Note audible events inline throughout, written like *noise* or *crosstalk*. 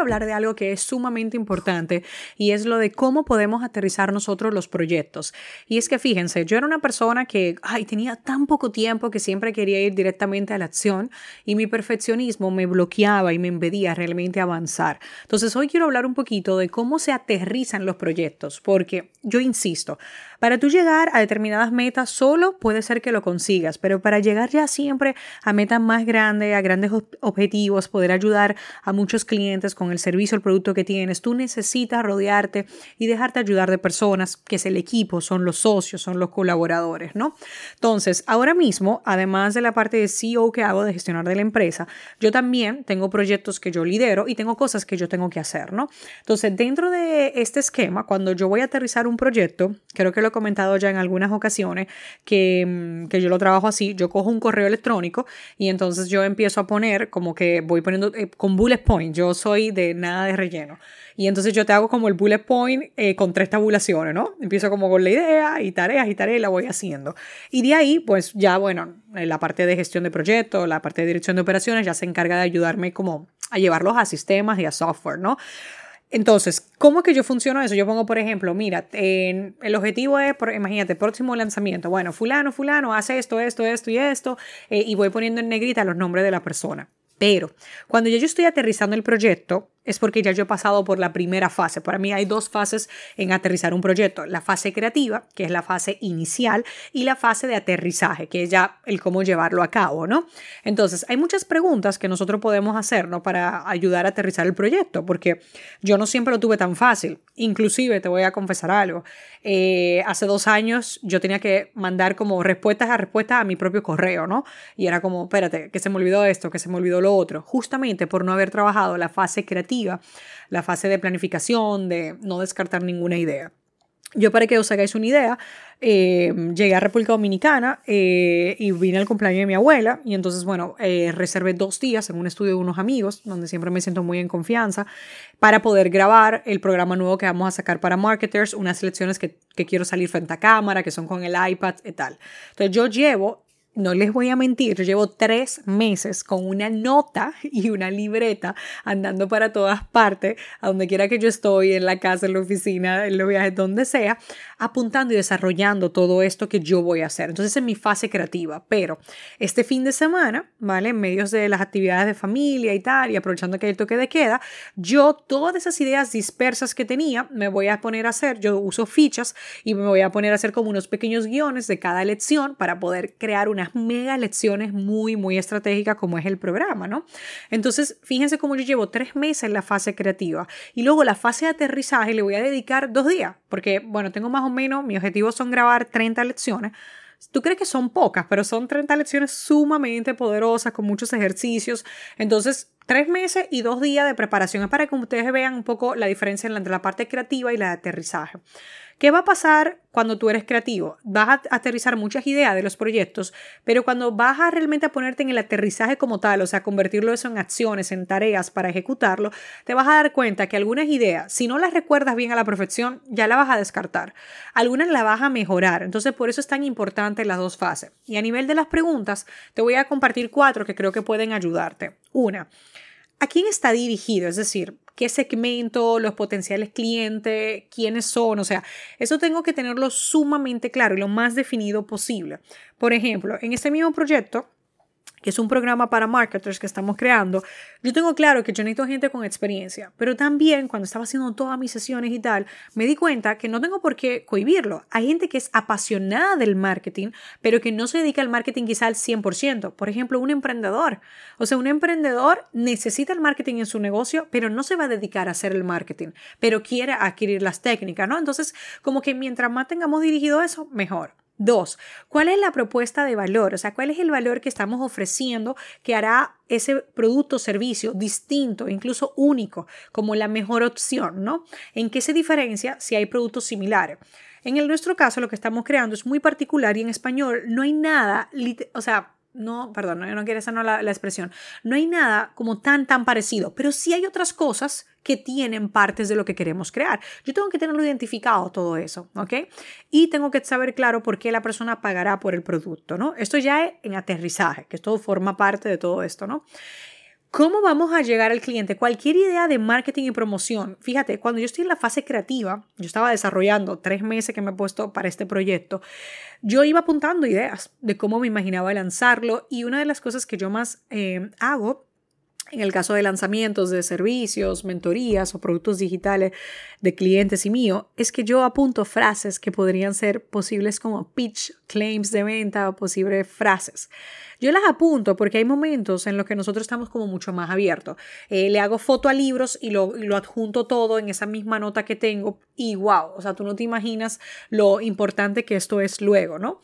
hablar de algo que es sumamente importante y es lo de cómo podemos aterrizar nosotros los proyectos. Y es que fíjense, yo era una persona que ay, tenía tan poco tiempo que siempre quería ir directamente a la acción y mi perfeccionismo me bloqueaba y me impedía realmente avanzar. Entonces hoy quiero hablar un poquito de cómo se aterrizan los proyectos, porque yo insisto, para tú llegar a determinadas metas solo puede ser que lo consigas, pero para llegar ya siempre a metas más grandes, a grandes objetivos, poder ayudar a muchos clientes con el servicio, el producto que tienes, tú necesitas rodearte y dejarte ayudar de personas, que es el equipo, son los socios, son los colaboradores, ¿no? Entonces, ahora mismo, además de la parte de CEO que hago de gestionar de la empresa, yo también tengo proyectos que yo lidero y tengo cosas que yo tengo que hacer, ¿no? Entonces, dentro de este esquema, cuando yo voy a aterrizar un proyecto, creo que lo comentado ya en algunas ocasiones que, mm, que, yo lo trabajo así, yo cojo un correo electrónico y entonces yo empiezo a poner como que voy poniendo eh, con bullet point, yo soy de nada de relleno. Y entonces yo te hago como el bullet point eh, con tres tabulaciones, ¿no? Empiezo como con la idea y tareas y tareas y la voy haciendo. Y de ahí, pues ya, bueno, la parte de gestión de proyectos, la parte de dirección de operaciones ya se encarga de ayudarme como a llevarlos a sistemas y a software, ¿no? Entonces, ¿cómo es que yo funciono eso? Yo pongo, por ejemplo, mira, el objetivo es, imagínate, próximo lanzamiento. Bueno, fulano, fulano, hace esto, esto, esto y esto, eh, y voy poniendo en negrita los nombres de la persona. Pero cuando yo estoy aterrizando el proyecto, es porque ya yo he pasado por la primera fase. Para mí hay dos fases en aterrizar un proyecto. La fase creativa, que es la fase inicial, y la fase de aterrizaje, que es ya el cómo llevarlo a cabo, ¿no? Entonces, hay muchas preguntas que nosotros podemos hacer, ¿no? Para ayudar a aterrizar el proyecto, porque yo no siempre lo tuve tan fácil. Inclusive, te voy a confesar algo. Eh, hace dos años yo tenía que mandar como respuestas a respuestas a mi propio correo, ¿no? Y era como, espérate, que se me olvidó esto, que se me olvidó lo otro, justamente por no haber trabajado la fase creativa la fase de planificación, de no descartar ninguna idea. Yo para que os hagáis una idea, eh, llegué a República Dominicana eh, y vine al cumpleaños de mi abuela y entonces, bueno, eh, reservé dos días en un estudio de unos amigos, donde siempre me siento muy en confianza, para poder grabar el programa nuevo que vamos a sacar para marketers, unas lecciones que, que quiero salir frente a cámara, que son con el iPad y tal. Entonces yo llevo no les voy a mentir, yo llevo tres meses con una nota *laughs* y una libreta andando para todas partes, a donde quiera que yo estoy, en la casa, en la oficina, en los viajes, donde sea, apuntando y desarrollando todo esto que yo voy a hacer. Entonces es mi fase creativa, pero este fin de semana, ¿vale? En medio de las actividades de familia y tal, y aprovechando que hay el toque de queda, yo todas esas ideas dispersas que tenía, me voy a poner a hacer, yo uso fichas y me voy a poner a hacer como unos pequeños guiones de cada lección para poder crear una mega lecciones muy, muy estratégicas como es el programa, ¿no? Entonces, fíjense cómo yo llevo tres meses en la fase creativa y luego la fase de aterrizaje le voy a dedicar dos días, porque, bueno, tengo más o menos, mi objetivo son grabar 30 lecciones. Tú crees que son pocas, pero son 30 lecciones sumamente poderosas, con muchos ejercicios. Entonces, tres meses y dos días de preparación es para que ustedes vean un poco la diferencia entre la parte creativa y la de aterrizaje. ¿Qué va a pasar cuando tú eres creativo? Vas a aterrizar muchas ideas de los proyectos, pero cuando vas a realmente a ponerte en el aterrizaje como tal, o sea, convertirlo eso en acciones, en tareas para ejecutarlo, te vas a dar cuenta que algunas ideas, si no las recuerdas bien a la perfección, ya las vas a descartar. Algunas las vas a mejorar. Entonces, por eso es tan importante las dos fases. Y a nivel de las preguntas, te voy a compartir cuatro que creo que pueden ayudarte. Una, ¿a quién está dirigido? Es decir, qué segmento, los potenciales clientes, quiénes son, o sea, eso tengo que tenerlo sumamente claro y lo más definido posible. Por ejemplo, en este mismo proyecto, que es un programa para marketers que estamos creando, yo tengo claro que yo necesito gente con experiencia, pero también cuando estaba haciendo todas mis sesiones y tal, me di cuenta que no tengo por qué cohibirlo. Hay gente que es apasionada del marketing, pero que no se dedica al marketing quizá al 100%. Por ejemplo, un emprendedor. O sea, un emprendedor necesita el marketing en su negocio, pero no se va a dedicar a hacer el marketing, pero quiere adquirir las técnicas, ¿no? Entonces, como que mientras más tengamos dirigido eso, mejor. Dos, ¿cuál es la propuesta de valor? O sea, ¿cuál es el valor que estamos ofreciendo que hará ese producto o servicio distinto, incluso único, como la mejor opción, ¿no? ¿En qué se diferencia si hay productos similares? En el nuestro caso, lo que estamos creando es muy particular y en español no hay nada, o sea, no, perdón, no, no quiero esa no la, la, expresión, no hay nada como tan, tan parecido, pero sí hay otras cosas que tienen partes de lo que queremos crear. Yo tengo que tenerlo identificado todo eso, ¿ok? Y tengo que saber claro por qué la persona pagará por el producto, ¿no? Esto ya es en aterrizaje, que todo forma parte de todo esto, ¿no? ¿Cómo vamos a llegar al cliente? Cualquier idea de marketing y promoción. Fíjate, cuando yo estoy en la fase creativa, yo estaba desarrollando tres meses que me he puesto para este proyecto, yo iba apuntando ideas de cómo me imaginaba lanzarlo y una de las cosas que yo más eh, hago en el caso de lanzamientos de servicios, mentorías o productos digitales de clientes y mío, es que yo apunto frases que podrían ser posibles como pitch, claims de venta o posibles frases. Yo las apunto porque hay momentos en los que nosotros estamos como mucho más abiertos. Eh, le hago foto a libros y lo, y lo adjunto todo en esa misma nota que tengo y wow, o sea, tú no te imaginas lo importante que esto es luego, ¿no?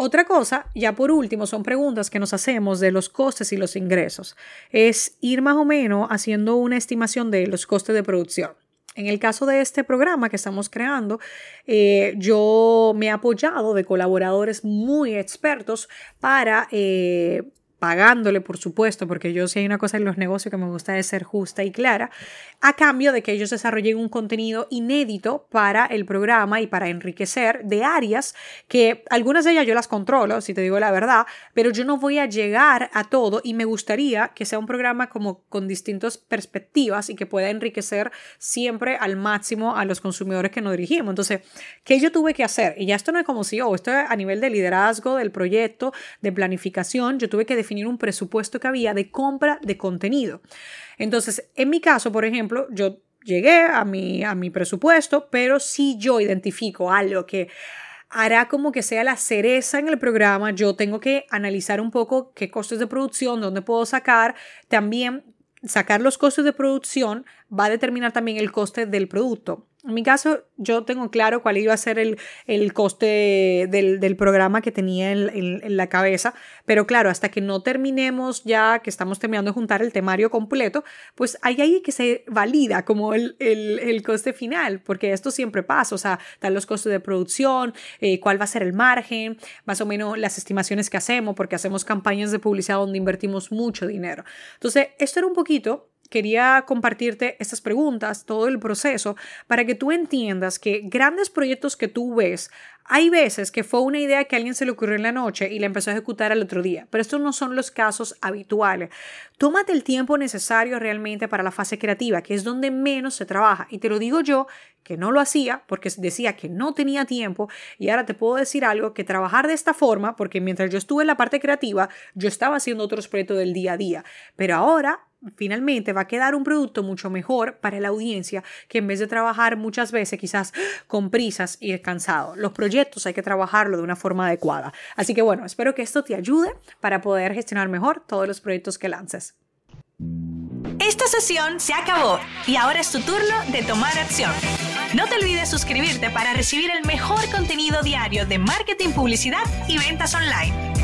Otra cosa, ya por último, son preguntas que nos hacemos de los costes y los ingresos. Es ir más o menos haciendo una estimación de los costes de producción. En el caso de este programa que estamos creando, eh, yo me he apoyado de colaboradores muy expertos para eh, pagándole, por supuesto, porque yo si hay una cosa en los negocios que me gusta es ser justa y clara, a cambio de que ellos desarrollen un contenido inédito para el programa y para enriquecer de áreas que algunas de ellas yo las controlo, si te digo la verdad, pero yo no voy a llegar a todo y me gustaría que sea un programa como con distintas perspectivas y que pueda enriquecer siempre al máximo a los consumidores que nos dirigimos. Entonces, ¿qué yo tuve que hacer? Y ya esto no es como si, oh, esto es a nivel de liderazgo del proyecto, de planificación, yo tuve que definir un presupuesto que había de compra de contenido. Entonces, en mi caso, por ejemplo, yo llegué a mi, a mi presupuesto, pero si yo identifico algo que hará como que sea la cereza en el programa, yo tengo que analizar un poco qué costes de producción, dónde puedo sacar, también sacar los costes de producción va a determinar también el coste del producto. En mi caso, yo tengo claro cuál iba a ser el, el coste del, del, programa que tenía en, en, la cabeza, pero claro, hasta que no terminemos ya, que estamos terminando de juntar el temario completo, pues hay ahí que se valida como el, el, el coste final, porque esto siempre pasa, o sea, están los costes de producción, eh, cuál va a ser el margen, más o menos las estimaciones que hacemos, porque hacemos campañas de publicidad donde invertimos mucho dinero. Entonces, esto era un poquito quería compartirte estas preguntas, todo el proceso, para que tú entiendas que grandes proyectos que tú ves, hay veces que fue una idea que a alguien se le ocurrió en la noche y la empezó a ejecutar al otro día, pero estos no son los casos habituales. Tómate el tiempo necesario realmente para la fase creativa, que es donde menos se trabaja. Y te lo digo yo, que no lo hacía porque decía que no tenía tiempo y ahora te puedo decir algo, que trabajar de esta forma, porque mientras yo estuve en la parte creativa, yo estaba haciendo otros proyectos del día a día, pero ahora finalmente va a quedar un producto mucho mejor para la audiencia que en vez de trabajar muchas veces quizás con prisas y cansado. Los proyectos hay que trabajarlo de una forma adecuada. Así que bueno, espero que esto te ayude para poder gestionar mejor todos los proyectos que lances. Esta sesión se acabó y ahora es tu turno de tomar acción. No te olvides suscribirte para recibir el mejor contenido diario de marketing, publicidad y ventas online.